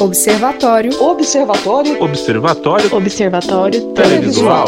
Observatório. Observatório. Observatório. Observatório Televisual.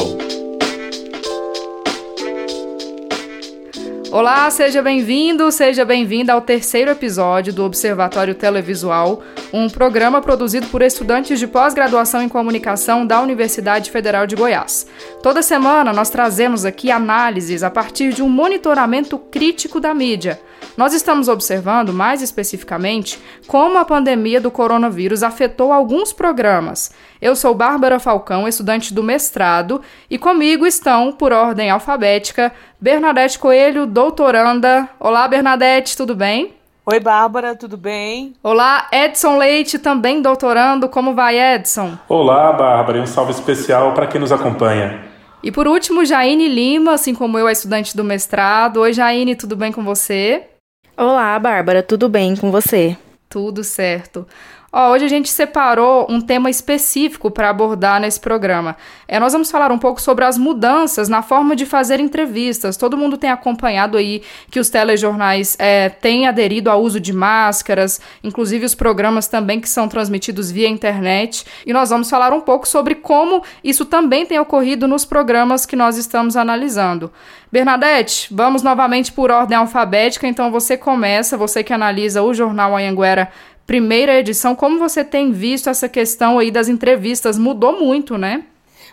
Olá, seja bem-vindo, seja bem-vinda ao terceiro episódio do Observatório Televisual, um programa produzido por estudantes de pós-graduação em comunicação da Universidade Federal de Goiás. Toda semana nós trazemos aqui análises a partir de um monitoramento crítico da mídia. Nós estamos observando, mais especificamente, como a pandemia do coronavírus afetou alguns programas. Eu sou Bárbara Falcão, estudante do mestrado, e comigo estão, por ordem alfabética, Bernadette Coelho, doutoranda. Olá, Bernadette, tudo bem? Oi, Bárbara, tudo bem? Olá, Edson Leite, também doutorando. Como vai, Edson? Olá, Bárbara, e um salve especial para quem nos acompanha. E por último, Jaine Lima, assim como eu, é estudante do mestrado. Oi, Jaine, tudo bem com você? Olá, Bárbara, tudo bem com você? Tudo certo. Hoje a gente separou um tema específico para abordar nesse programa. É, nós vamos falar um pouco sobre as mudanças na forma de fazer entrevistas. Todo mundo tem acompanhado aí que os telejornais é, têm aderido ao uso de máscaras, inclusive os programas também que são transmitidos via internet. E nós vamos falar um pouco sobre como isso também tem ocorrido nos programas que nós estamos analisando. Bernadette, vamos novamente por ordem alfabética, então você começa, você que analisa o jornal Anhanguera primeira edição, como você tem visto essa questão aí das entrevistas? Mudou muito, né?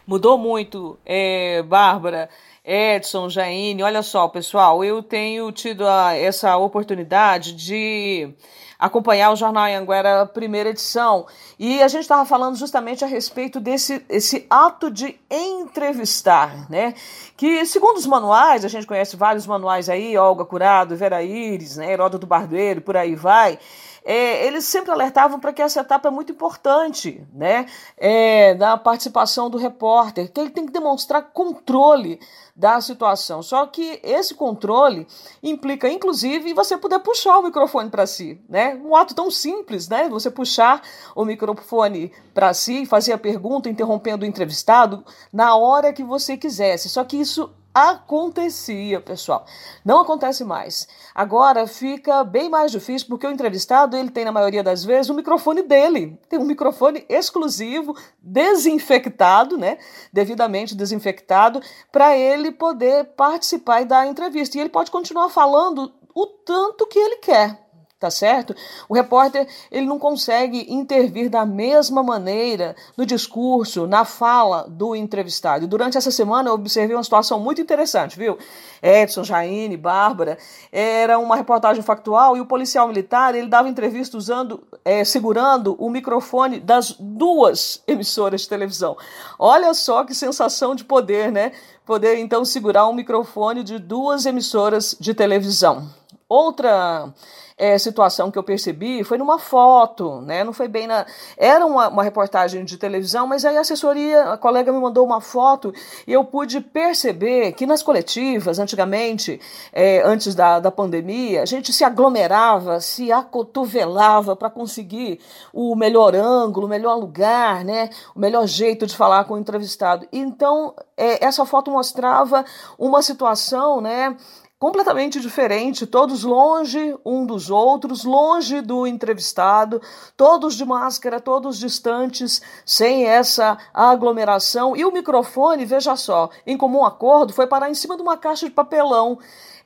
Mudou muito, é, Bárbara. Edson, Jaine, olha só, pessoal, eu tenho tido a, essa oportunidade de acompanhar o Jornal Anhanguera primeira edição e a gente estava falando justamente a respeito desse esse ato de entrevistar, né? Que segundo os manuais, a gente conhece vários manuais aí, Olga Curado, Vera Iris, né, Heródoto Barbeiro, por aí vai, é, eles sempre alertavam para que essa etapa é muito importante, né? É, da participação do repórter, que ele tem que demonstrar controle da situação. Só que esse controle implica, inclusive, você poder puxar o microfone para si, né? Um ato tão simples, né? Você puxar o microfone para si, fazer a pergunta, interrompendo o entrevistado na hora que você quisesse. Só que isso acontecia, pessoal. Não acontece mais. Agora fica bem mais difícil porque o entrevistado ele tem na maioria das vezes o microfone dele, tem um microfone exclusivo, desinfectado, né, devidamente desinfectado, para ele poder participar e dar a entrevista. E ele pode continuar falando o tanto que ele quer tá certo? O repórter ele não consegue intervir da mesma maneira no discurso, na fala do entrevistado. E durante essa semana eu observei uma situação muito interessante, viu? Edson, Jaine, Bárbara, era uma reportagem factual e o policial militar ele dava entrevista usando, é, segurando o microfone das duas emissoras de televisão. Olha só que sensação de poder, né? Poder então segurar um microfone de duas emissoras de televisão. Outra é, situação que eu percebi foi numa foto, né? Não foi bem na. Era uma, uma reportagem de televisão, mas aí a assessoria, a colega me mandou uma foto e eu pude perceber que nas coletivas, antigamente, é, antes da, da pandemia, a gente se aglomerava, se acotovelava para conseguir o melhor ângulo, o melhor lugar, né? O melhor jeito de falar com o entrevistado. Então, é, essa foto mostrava uma situação, né? Completamente diferente, todos longe um dos outros, longe do entrevistado, todos de máscara, todos distantes, sem essa aglomeração. E o microfone, veja só, em comum acordo, foi parar em cima de uma caixa de papelão.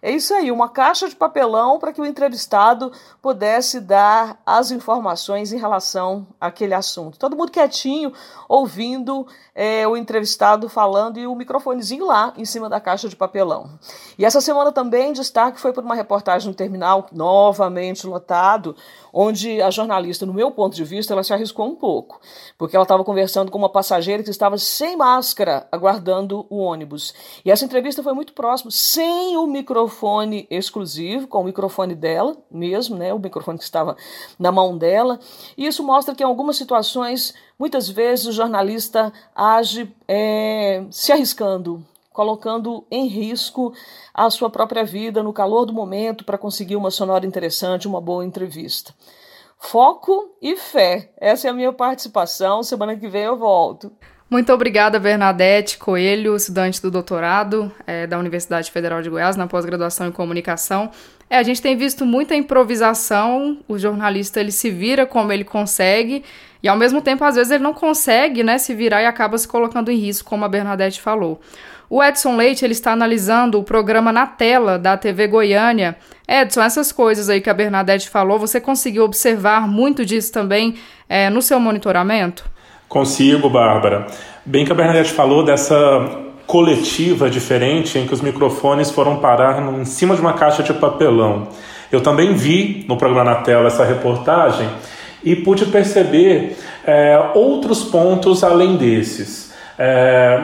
É isso aí, uma caixa de papelão para que o entrevistado pudesse dar as informações em relação àquele assunto. Todo mundo quietinho, ouvindo é, o entrevistado falando e o microfonezinho lá em cima da caixa de papelão. E essa semana também destaque foi por uma reportagem no terminal novamente lotado, onde a jornalista, no meu ponto de vista, ela se arriscou um pouco, porque ela estava conversando com uma passageira que estava sem máscara, aguardando o ônibus. E essa entrevista foi muito próxima, sem o microfone microfone exclusivo, com o microfone dela mesmo, né, o microfone que estava na mão dela. E isso mostra que em algumas situações, muitas vezes o jornalista age é, se arriscando, colocando em risco a sua própria vida no calor do momento para conseguir uma sonora interessante, uma boa entrevista. Foco e fé. Essa é a minha participação. Semana que vem eu volto. Muito obrigada, Bernadette Coelho, estudante do doutorado é, da Universidade Federal de Goiás, na pós-graduação em comunicação. É, a gente tem visto muita improvisação, o jornalista ele se vira como ele consegue, e ao mesmo tempo, às vezes, ele não consegue né, se virar e acaba se colocando em risco, como a Bernadette falou. O Edson Leite ele está analisando o programa na tela da TV Goiânia. Edson, essas coisas aí que a Bernadette falou, você conseguiu observar muito disso também é, no seu monitoramento? Consigo, Bárbara. Bem que a Bernadette falou dessa coletiva diferente em que os microfones foram parar em cima de uma caixa de papelão. Eu também vi no programa na tela essa reportagem e pude perceber é, outros pontos além desses. É,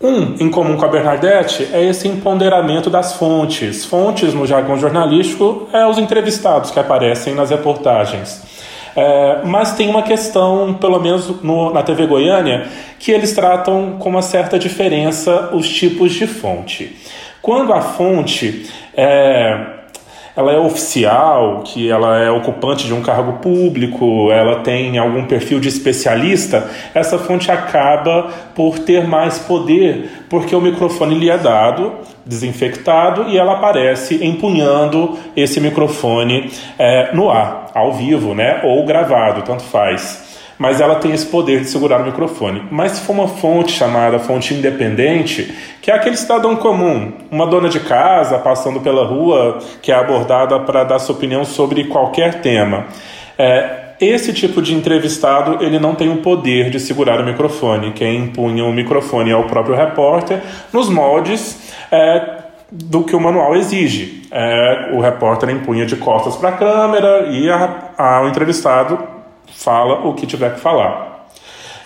um em comum com a Bernadette é esse empoderamento das fontes. Fontes, no jargão jornalístico, é os entrevistados que aparecem nas reportagens. É, mas tem uma questão, pelo menos no, na TV Goiânia, que eles tratam com uma certa diferença os tipos de fonte. Quando a fonte é, ela é oficial, que ela é ocupante de um cargo público, ela tem algum perfil de especialista, essa fonte acaba por ter mais poder, porque o microfone lhe é dado, desinfectado, e ela aparece empunhando esse microfone é, no ar, ao vivo, né? ou gravado, tanto faz mas ela tem esse poder de segurar o microfone. Mas se for uma fonte chamada fonte independente, que é aquele cidadão comum, uma dona de casa passando pela rua que é abordada para dar sua opinião sobre qualquer tema. É, esse tipo de entrevistado ele não tem o poder de segurar o microfone. Quem impunha o microfone é o próprio repórter, nos moldes é, do que o manual exige. É, o repórter impunha de costas para a câmera e a, a, o entrevistado fala o que tiver que falar.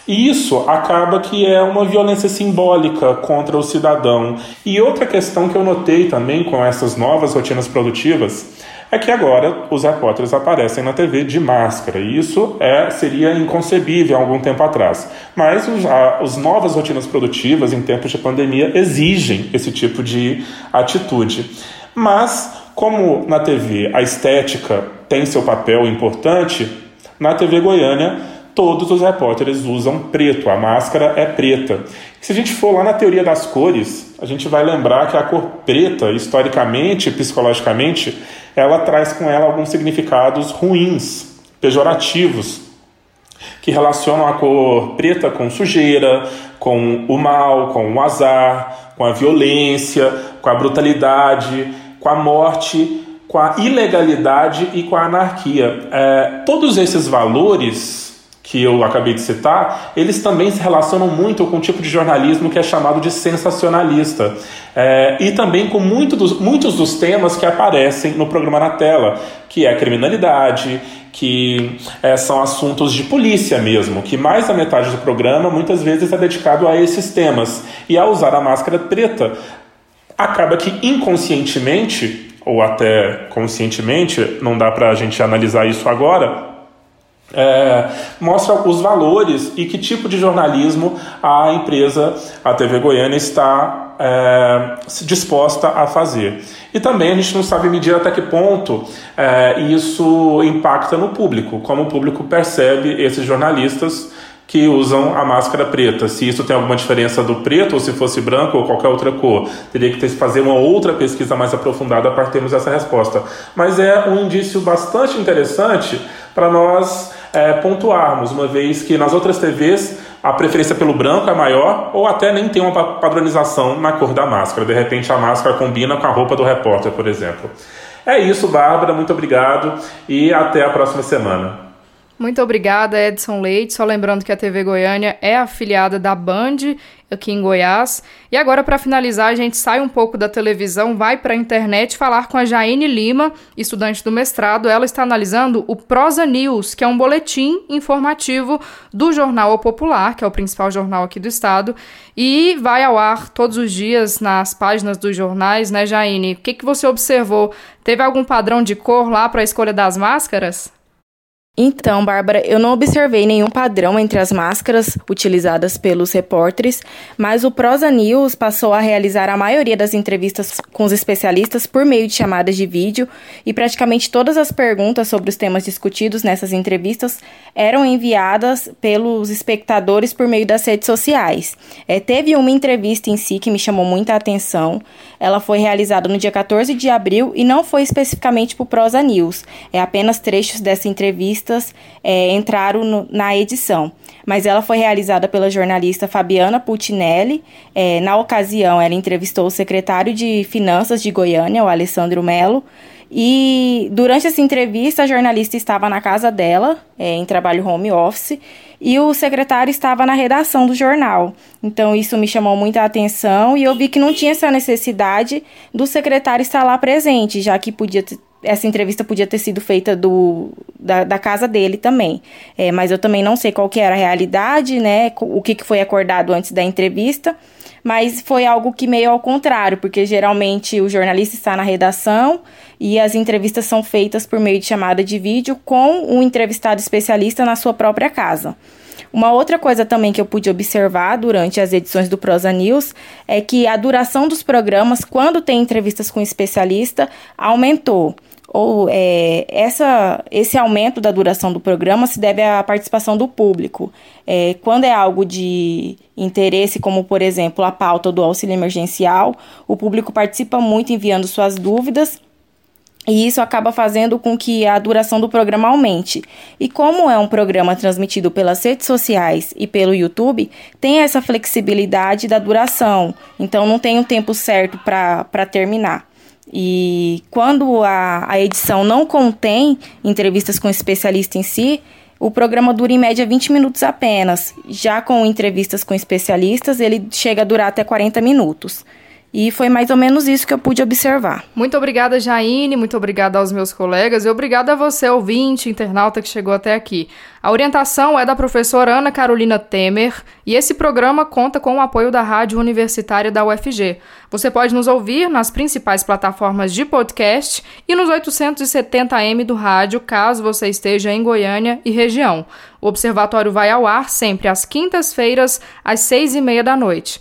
E isso acaba que é uma violência simbólica contra o cidadão. E outra questão que eu notei também com essas novas rotinas produtivas é que agora os repórteres aparecem na TV de máscara. E isso é, seria inconcebível há algum tempo atrás. Mas os, a, as novas rotinas produtivas em tempos de pandemia exigem esse tipo de atitude. Mas, como na TV a estética tem seu papel importante, na TV Goiânia, todos os repórteres usam preto, a máscara é preta. Se a gente for lá na teoria das cores, a gente vai lembrar que a cor preta, historicamente, psicologicamente, ela traz com ela alguns significados ruins, pejorativos, que relacionam a cor preta com sujeira, com o mal, com o azar, com a violência, com a brutalidade, com a morte com a ilegalidade e com a anarquia. É, todos esses valores que eu acabei de citar, eles também se relacionam muito com o tipo de jornalismo que é chamado de sensacionalista. É, e também com muito dos, muitos dos temas que aparecem no programa na tela, que é a criminalidade, que é, são assuntos de polícia mesmo, que mais da metade do programa muitas vezes é dedicado a esses temas. E ao usar a máscara preta, acaba que inconscientemente ou até conscientemente, não dá para a gente analisar isso agora, é, mostra os valores e que tipo de jornalismo a empresa, a TV Goiânia, está é, disposta a fazer. E também a gente não sabe medir até que ponto é, isso impacta no público, como o público percebe esses jornalistas que usam a máscara preta. Se isso tem alguma diferença do preto, ou se fosse branco ou qualquer outra cor, teria que fazer uma outra pesquisa mais aprofundada para termos essa resposta. Mas é um indício bastante interessante para nós é, pontuarmos, uma vez que nas outras TVs a preferência pelo branco é maior, ou até nem tem uma padronização na cor da máscara. De repente a máscara combina com a roupa do repórter, por exemplo. É isso, Bárbara, muito obrigado e até a próxima semana. Muito obrigada, Edson Leite. Só lembrando que a TV Goiânia é afiliada da Band aqui em Goiás. E agora, para finalizar, a gente sai um pouco da televisão, vai para a internet falar com a Jaine Lima, estudante do mestrado. Ela está analisando o Prosa News, que é um boletim informativo do Jornal o Popular, que é o principal jornal aqui do estado, e vai ao ar todos os dias nas páginas dos jornais, né, Jaine? O que, que você observou? Teve algum padrão de cor lá para a escolha das máscaras? Então, Bárbara, eu não observei nenhum padrão entre as máscaras utilizadas pelos repórteres, mas o Prosa News passou a realizar a maioria das entrevistas com os especialistas por meio de chamadas de vídeo e praticamente todas as perguntas sobre os temas discutidos nessas entrevistas eram enviadas pelos espectadores por meio das redes sociais. É, teve uma entrevista em si que me chamou muita atenção. Ela foi realizada no dia 14 de abril e não foi especificamente para o Prosa News. É apenas trechos dessa entrevista é, entraram no, na edição, mas ela foi realizada pela jornalista Fabiana Putinelli. É, na ocasião, ela entrevistou o secretário de Finanças de Goiânia, o Alessandro Melo, e durante essa entrevista, a jornalista estava na casa dela, é, em trabalho home office, e o secretário estava na redação do jornal. Então, isso me chamou muita atenção e eu vi que não tinha essa necessidade do secretário estar lá presente, já que podia essa entrevista podia ter sido feita do, da, da casa dele também. É, mas eu também não sei qual que era a realidade, né? O que, que foi acordado antes da entrevista. Mas foi algo que meio ao contrário, porque geralmente o jornalista está na redação e as entrevistas são feitas por meio de chamada de vídeo com o um entrevistado especialista na sua própria casa. Uma outra coisa também que eu pude observar durante as edições do Prosa News é que a duração dos programas, quando tem entrevistas com especialista, aumentou ou é, essa, esse aumento da duração do programa se deve à participação do público. É, quando é algo de interesse, como por exemplo a pauta do auxílio emergencial, o público participa muito enviando suas dúvidas e isso acaba fazendo com que a duração do programa aumente. E como é um programa transmitido pelas redes sociais e pelo YouTube, tem essa flexibilidade da duração. Então não tem um tempo certo para terminar. E quando a, a edição não contém entrevistas com especialista em si, o programa dura em média 20 minutos apenas. Já com entrevistas com especialistas, ele chega a durar até 40 minutos. E foi mais ou menos isso que eu pude observar. Muito obrigada, Jaine, muito obrigada aos meus colegas e obrigada a você, ouvinte, internauta que chegou até aqui. A orientação é da professora Ana Carolina Temer e esse programa conta com o apoio da Rádio Universitária da UFG. Você pode nos ouvir nas principais plataformas de podcast e nos 870m do rádio, caso você esteja em Goiânia e região. O Observatório vai ao ar sempre às quintas-feiras, às seis e meia da noite.